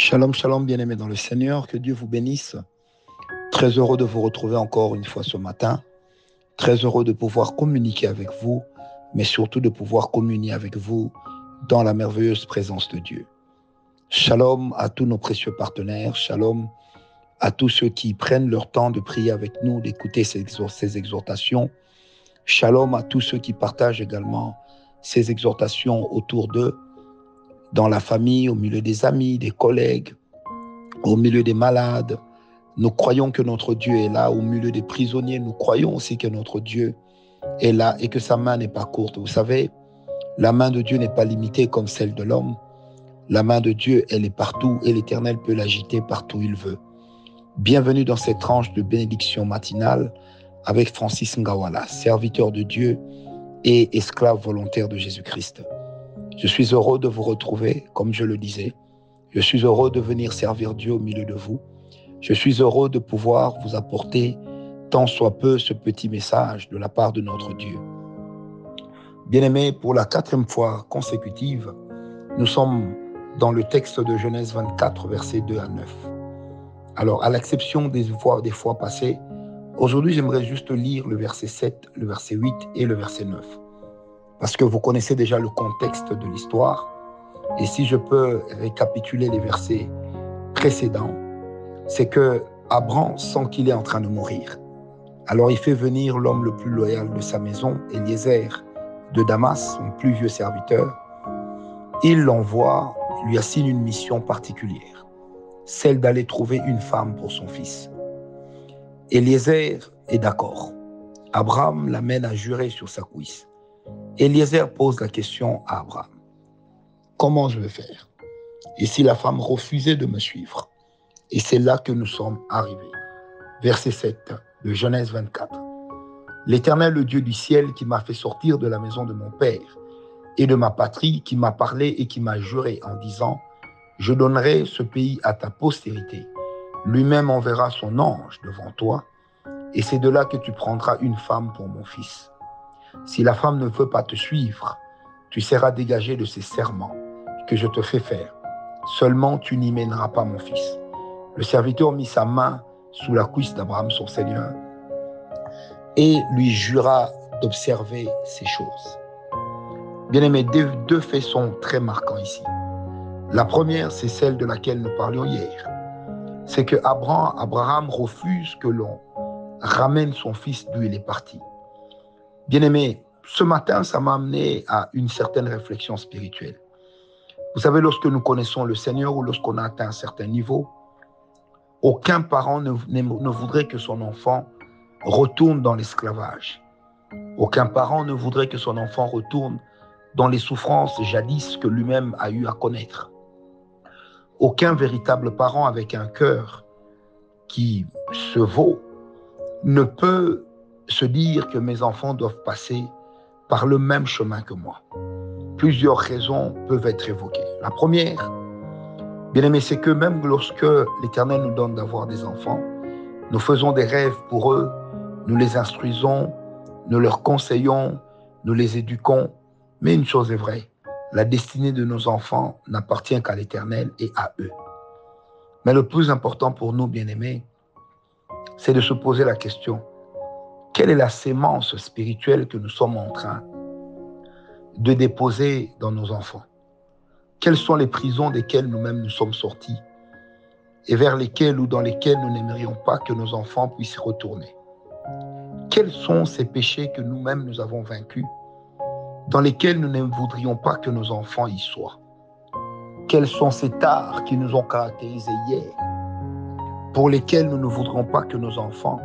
Shalom, shalom, bien-aimés dans le Seigneur, que Dieu vous bénisse. Très heureux de vous retrouver encore une fois ce matin. Très heureux de pouvoir communiquer avec vous, mais surtout de pouvoir communier avec vous dans la merveilleuse présence de Dieu. Shalom à tous nos précieux partenaires. Shalom à tous ceux qui prennent leur temps de prier avec nous, d'écouter ces, exhortations. Shalom à tous ceux qui partagent également ces exhortations autour d'eux, dans la famille, au milieu des amis, des collègues, au milieu des malades. Nous croyons que notre Dieu est là, au milieu des prisonniers. Nous croyons aussi que notre Dieu est là et que sa main n'est pas courte. Vous savez, la main de Dieu n'est pas limitée comme celle de l'homme. La main de Dieu, elle est partout et l'Éternel peut l'agiter partout où il veut. Bienvenue dans cette tranche de bénédiction matinale avec Francis Ngawala, serviteur de Dieu et esclave volontaire de Jésus-Christ. Je suis heureux de vous retrouver, comme je le disais. Je suis heureux de venir servir Dieu au milieu de vous. Je suis heureux de pouvoir vous apporter tant soit peu ce petit message de la part de notre Dieu. Bien-aimés, pour la quatrième fois consécutive, nous sommes dans le texte de Genèse 24, versets 2 à 9. Alors, à l'exception des fois, des fois passées, aujourd'hui, j'aimerais juste lire le verset 7, le verset 8 et le verset 9 parce que vous connaissez déjà le contexte de l'histoire. Et si je peux récapituler les versets précédents, c'est que Abraham sent qu'il est en train de mourir. Alors il fait venir l'homme le plus loyal de sa maison, Eliezer de Damas, son plus vieux serviteur. Il l'envoie, lui assigne une mission particulière, celle d'aller trouver une femme pour son fils. Eliezer est d'accord. Abraham l'amène à jurer sur sa cuisse. Eliezer pose la question à Abraham. Comment je vais faire? Et si la femme refusait de me suivre? Et c'est là que nous sommes arrivés. Verset 7 de Genèse 24. L'Éternel, le Dieu du ciel, qui m'a fait sortir de la maison de mon Père et de ma patrie, qui m'a parlé et qui m'a juré en disant, Je donnerai ce pays à ta postérité. Lui-même enverra son ange devant toi, et c'est de là que tu prendras une femme pour mon fils. Si la femme ne veut pas te suivre, tu seras dégagé de ces serments que je te fais faire. Seulement tu n'y mèneras pas mon fils. Le serviteur mit sa main sous la cuisse d'Abraham, son Seigneur, et lui jura d'observer ces choses. Bien-aimés, deux faits sont très marquants ici. La première, c'est celle de laquelle nous parlions hier. C'est que Abraham refuse que l'on ramène son fils d'où il est parti. Bien-aimé, ce matin, ça m'a amené à une certaine réflexion spirituelle. Vous savez, lorsque nous connaissons le Seigneur ou lorsqu'on a atteint un certain niveau, aucun parent ne, ne voudrait que son enfant retourne dans l'esclavage. Aucun parent ne voudrait que son enfant retourne dans les souffrances jadis que lui-même a eu à connaître. Aucun véritable parent avec un cœur qui se vaut ne peut se dire que mes enfants doivent passer par le même chemin que moi. Plusieurs raisons peuvent être évoquées. La première, bien aimé, c'est que même lorsque l'Éternel nous donne d'avoir des enfants, nous faisons des rêves pour eux, nous les instruisons, nous leur conseillons, nous les éduquons. Mais une chose est vraie, la destinée de nos enfants n'appartient qu'à l'Éternel et à eux. Mais le plus important pour nous, bien-aimés, c'est de se poser la question, quelle est la sémence spirituelle que nous sommes en train de déposer dans nos enfants? Quelles sont les prisons desquelles nous-mêmes nous sommes sortis et vers lesquelles ou dans lesquelles nous n'aimerions pas que nos enfants puissent retourner? Quels sont ces péchés que nous-mêmes nous avons vaincus dans lesquels nous ne voudrions pas que nos enfants y soient? Quels sont ces tares qui nous ont caractérisés hier pour lesquels nous ne voudrions pas que nos enfants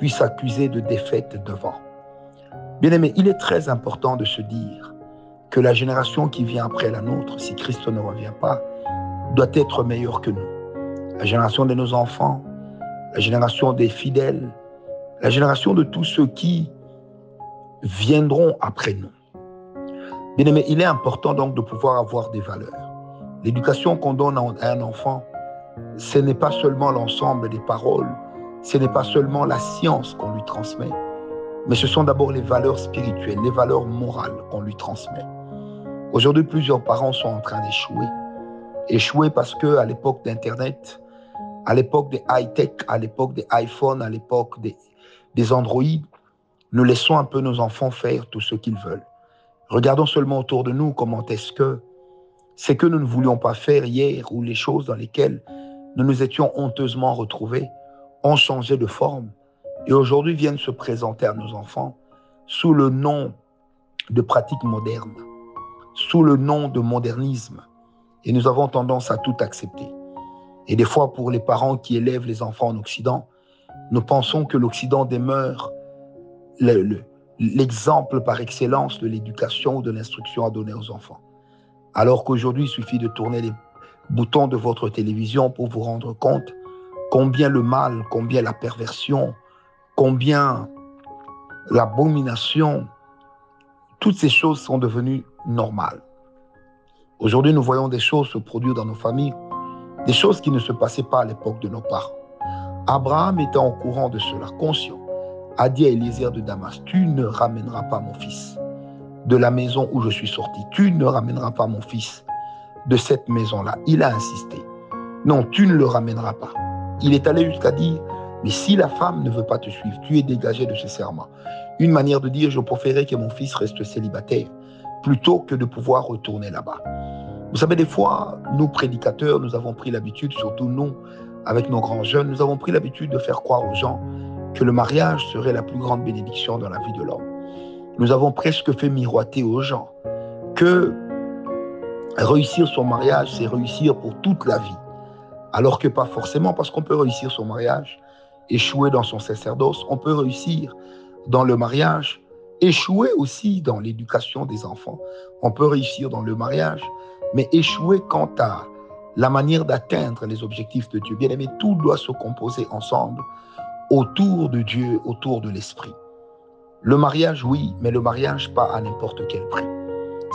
puisse accuser de défaite devant. Bien aimé, il est très important de se dire que la génération qui vient après la nôtre, si Christ ne revient pas, doit être meilleure que nous. La génération de nos enfants, la génération des fidèles, la génération de tous ceux qui viendront après nous. Bien aimé, il est important donc de pouvoir avoir des valeurs. L'éducation qu'on donne à un enfant, ce n'est pas seulement l'ensemble des paroles, ce n'est pas seulement la science qu'on lui transmet, mais ce sont d'abord les valeurs spirituelles, les valeurs morales qu'on lui transmet. Aujourd'hui, plusieurs parents sont en train d'échouer Échoué parce que à l'époque d'Internet, à l'époque des high-tech, à l'époque des iPhones, à l'époque des, des Android, nous laissons un peu nos enfants faire tout ce qu'ils veulent. Regardons seulement autour de nous comment est-ce que c'est que nous ne voulions pas faire hier ou les choses dans lesquelles nous nous étions honteusement retrouvés ont changé de forme et aujourd'hui viennent se présenter à nos enfants sous le nom de pratiques modernes, sous le nom de modernisme. Et nous avons tendance à tout accepter. Et des fois, pour les parents qui élèvent les enfants en Occident, nous pensons que l'Occident demeure l'exemple par excellence de l'éducation ou de l'instruction à donner aux enfants. Alors qu'aujourd'hui, il suffit de tourner les boutons de votre télévision pour vous rendre compte combien le mal, combien la perversion, combien l'abomination, toutes ces choses sont devenues normales. Aujourd'hui, nous voyons des choses se produire dans nos familles, des choses qui ne se passaient pas à l'époque de nos parents. Abraham était au courant de cela, conscient, a dit à Élisée de Damas, tu ne ramèneras pas mon fils de la maison où je suis sorti, tu ne ramèneras pas mon fils de cette maison-là. Il a insisté. Non, tu ne le ramèneras pas. Il est allé jusqu'à dire, mais si la femme ne veut pas te suivre, tu es dégagé de ce serment. Une manière de dire, je préférerais que mon fils reste célibataire plutôt que de pouvoir retourner là-bas. Vous savez, des fois, nous prédicateurs, nous avons pris l'habitude, surtout nous, avec nos grands jeunes, nous avons pris l'habitude de faire croire aux gens que le mariage serait la plus grande bénédiction dans la vie de l'homme. Nous avons presque fait miroiter aux gens que réussir son mariage, c'est réussir pour toute la vie. Alors que pas forcément, parce qu'on peut réussir son mariage, échouer dans son sacerdoce, on peut réussir dans le mariage, échouer aussi dans l'éducation des enfants. On peut réussir dans le mariage, mais échouer quant à la manière d'atteindre les objectifs de Dieu. Bien aimé, tout doit se composer ensemble autour de Dieu, autour de l'Esprit. Le mariage, oui, mais le mariage pas à n'importe quel prix.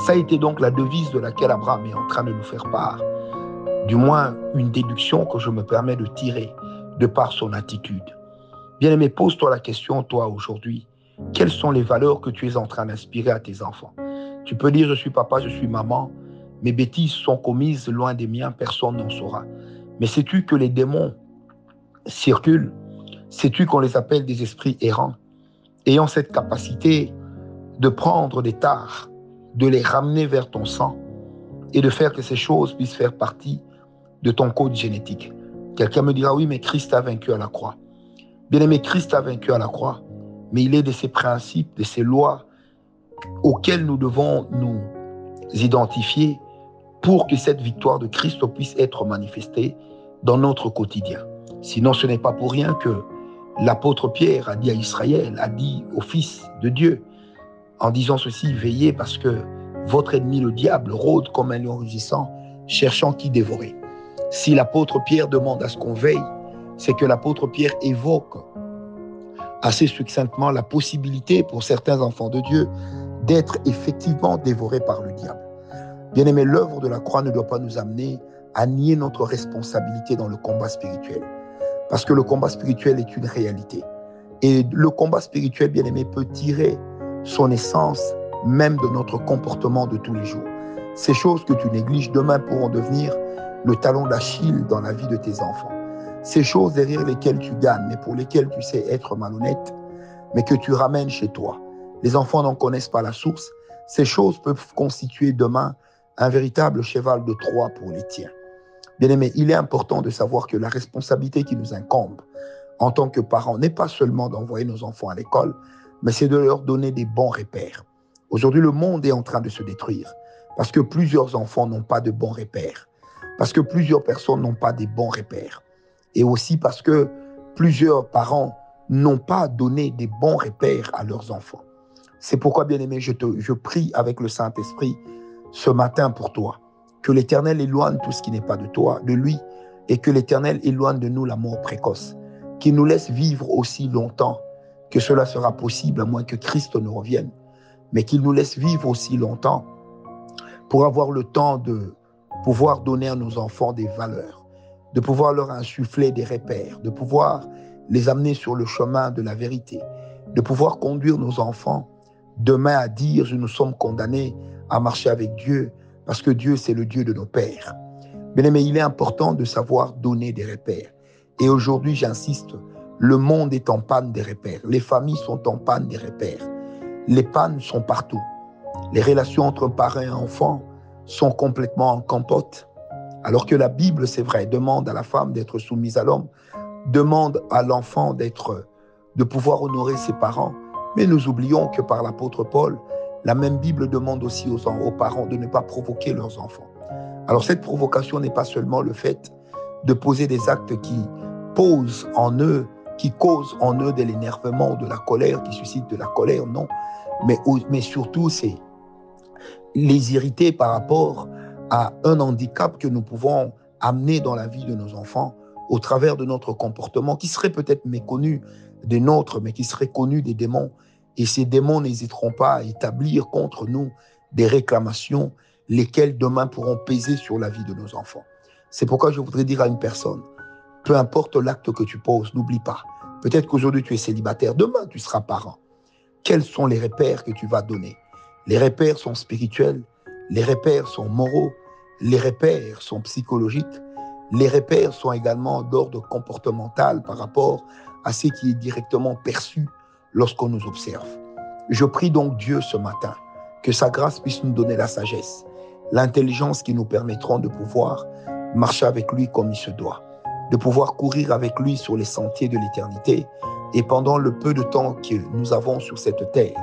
Ça a été donc la devise de laquelle Abraham est en train de nous faire part du moins une déduction que je me permets de tirer de par son attitude. Bien-aimé, pose-toi la question, toi, aujourd'hui, quelles sont les valeurs que tu es en train d'inspirer à tes enfants? Tu peux dire, je suis papa, je suis maman, mes bêtises sont commises loin des miens, personne n'en saura. Mais sais-tu que les démons circulent? Sais-tu qu'on les appelle des esprits errants? Ayant cette capacité de prendre des tares, de les ramener vers ton sang et de faire que ces choses puissent faire partie de ton code génétique. Quelqu'un me dira, oui, mais Christ a vaincu à la croix. Bien aimé, Christ a vaincu à la croix, mais il est de ces principes, de ces lois auxquelles nous devons nous identifier pour que cette victoire de Christ puisse être manifestée dans notre quotidien. Sinon, ce n'est pas pour rien que l'apôtre Pierre a dit à Israël, a dit au Fils de Dieu, en disant ceci, veillez parce que votre ennemi le diable rôde comme un lion rugissant, cherchant qui dévorer. Si l'apôtre Pierre demande à ce qu'on veille, c'est que l'apôtre Pierre évoque assez succinctement la possibilité pour certains enfants de Dieu d'être effectivement dévorés par le diable. Bien aimé, l'œuvre de la croix ne doit pas nous amener à nier notre responsabilité dans le combat spirituel. Parce que le combat spirituel est une réalité. Et le combat spirituel, bien aimé, peut tirer son essence même de notre comportement de tous les jours. Ces choses que tu négliges demain pourront devenir le talon d'Achille dans la vie de tes enfants. Ces choses derrière lesquelles tu gagnes, mais pour lesquelles tu sais être malhonnête, mais que tu ramènes chez toi. Les enfants n'en connaissent pas la source. Ces choses peuvent constituer demain un véritable cheval de Troie pour les tiens. Bien aimé, il est important de savoir que la responsabilité qui nous incombe en tant que parents n'est pas seulement d'envoyer nos enfants à l'école, mais c'est de leur donner des bons repères. Aujourd'hui, le monde est en train de se détruire parce que plusieurs enfants n'ont pas de bons repères. Parce que plusieurs personnes n'ont pas des bons repères. Et aussi parce que plusieurs parents n'ont pas donné des bons repères à leurs enfants. C'est pourquoi, bien-aimé, je, prie avec le Saint-Esprit ce matin pour toi. Que l'Éternel éloigne tout ce qui n'est pas de toi, de lui, et que l'Éternel éloigne de nous la mort précoce. Qu'il nous laisse vivre aussi longtemps que cela sera possible, à moins que Christ ne revienne. Mais qu'il nous laisse vivre aussi longtemps pour avoir le temps de pouvoir donner à nos enfants des valeurs, de pouvoir leur insuffler des repères, de pouvoir les amener sur le chemin de la vérité, de pouvoir conduire nos enfants demain à dire, nous sommes condamnés à marcher avec Dieu, parce que Dieu, c'est le Dieu de nos pères. Bien aimé, il est important de savoir donner des repères. Et aujourd'hui, j'insiste, le monde est en panne des repères. Les familles sont en panne des repères. Les pannes sont partout. Les relations entre parents et enfants sont complètement en campote. Alors que la Bible, c'est vrai, demande à la femme d'être soumise à l'homme, demande à l'enfant d'être, de pouvoir honorer ses parents. Mais nous oublions que par l'apôtre Paul, la même Bible demande aussi aux, aux parents de ne pas provoquer leurs enfants. Alors cette provocation n'est pas seulement le fait de poser des actes qui posent en eux, qui causent en eux de l'énervement ou de la colère, qui suscitent de la colère, non. Mais, mais surtout, c'est les irriter par rapport à un handicap que nous pouvons amener dans la vie de nos enfants au travers de notre comportement qui serait peut-être méconnu des nôtres, mais qui serait connu des démons. Et ces démons n'hésiteront pas à établir contre nous des réclamations, lesquelles demain pourront peser sur la vie de nos enfants. C'est pourquoi je voudrais dire à une personne, peu importe l'acte que tu poses, n'oublie pas. Peut-être qu'aujourd'hui tu es célibataire, demain tu seras parent. Quels sont les repères que tu vas donner? Les repères sont spirituels, les repères sont moraux, les repères sont psychologiques, les repères sont également d'ordre comportemental par rapport à ce qui est directement perçu lorsqu'on nous observe. Je prie donc Dieu ce matin que sa grâce puisse nous donner la sagesse, l'intelligence qui nous permettront de pouvoir marcher avec lui comme il se doit, de pouvoir courir avec lui sur les sentiers de l'éternité et pendant le peu de temps que nous avons sur cette terre,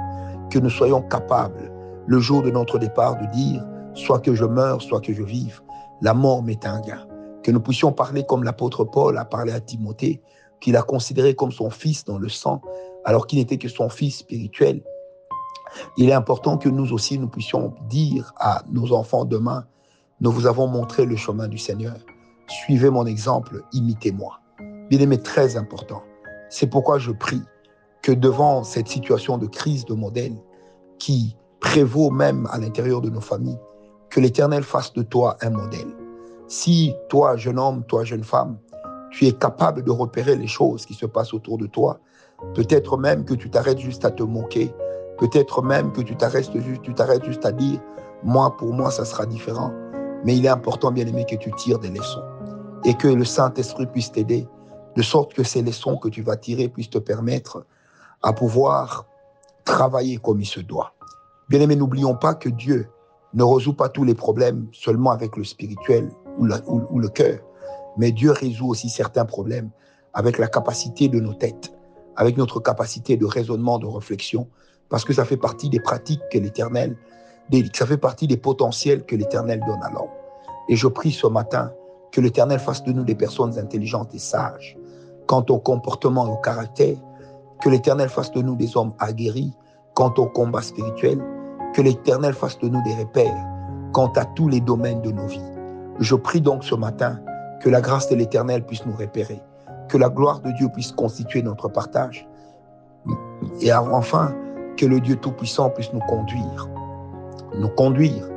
que nous soyons capables, le jour de notre départ, de dire, soit que je meure, soit que je vive, la mort m'est un gain. Que nous puissions parler comme l'apôtre Paul a parlé à Timothée, qu'il a considéré comme son fils dans le sang, alors qu'il n'était que son fils spirituel. Il est important que nous aussi, nous puissions dire à nos enfants demain, nous vous avons montré le chemin du Seigneur. Suivez mon exemple, imitez-moi. Bien aimé, très important. C'est pourquoi je prie que devant cette situation de crise de modèle qui prévaut même à l'intérieur de nos familles, que l'Éternel fasse de toi un modèle. Si toi, jeune homme, toi, jeune femme, tu es capable de repérer les choses qui se passent autour de toi, peut-être même que tu t'arrêtes juste à te moquer, peut-être même que tu t'arrêtes juste, juste à dire, moi, pour moi, ça sera différent. Mais il est important, bien aimé, que tu tires des leçons et que le Saint-Esprit puisse t'aider, de sorte que ces leçons que tu vas tirer puissent te permettre à pouvoir travailler comme il se doit. Bien aimé, n'oublions pas que Dieu ne résout pas tous les problèmes seulement avec le spirituel ou, ou le cœur, mais Dieu résout aussi certains problèmes avec la capacité de nos têtes, avec notre capacité de raisonnement, de réflexion, parce que ça fait partie des pratiques que l'Éternel, ça fait partie des potentiels que l'Éternel donne à l'homme. Et je prie ce matin que l'Éternel fasse de nous des personnes intelligentes et sages quant au comportement et au caractère, que l'Éternel fasse de nous des hommes aguerris quant au combat spirituel, que l'Éternel fasse de nous des repères quant à tous les domaines de nos vies. Je prie donc ce matin que la grâce de l'Éternel puisse nous repérer, que la gloire de Dieu puisse constituer notre partage, et enfin que le Dieu Tout-Puissant puisse nous conduire, nous conduire,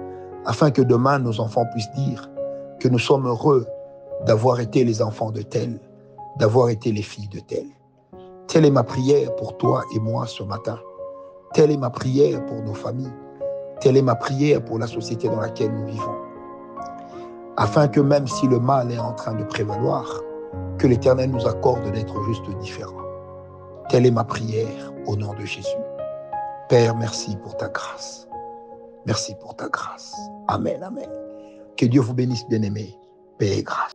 afin que demain nos enfants puissent dire que nous sommes heureux d'avoir été les enfants de tel, d'avoir été les filles de tel. Telle est ma prière pour toi et moi ce matin. Telle est ma prière pour nos familles. Telle est ma prière pour la société dans laquelle nous vivons. Afin que même si le mal est en train de prévaloir, que l'Éternel nous accorde d'être juste différents. Telle est ma prière au nom de Jésus. Père, merci pour ta grâce. Merci pour ta grâce. Amen, amen. Que Dieu vous bénisse, bien-aimés. Paix et grâce.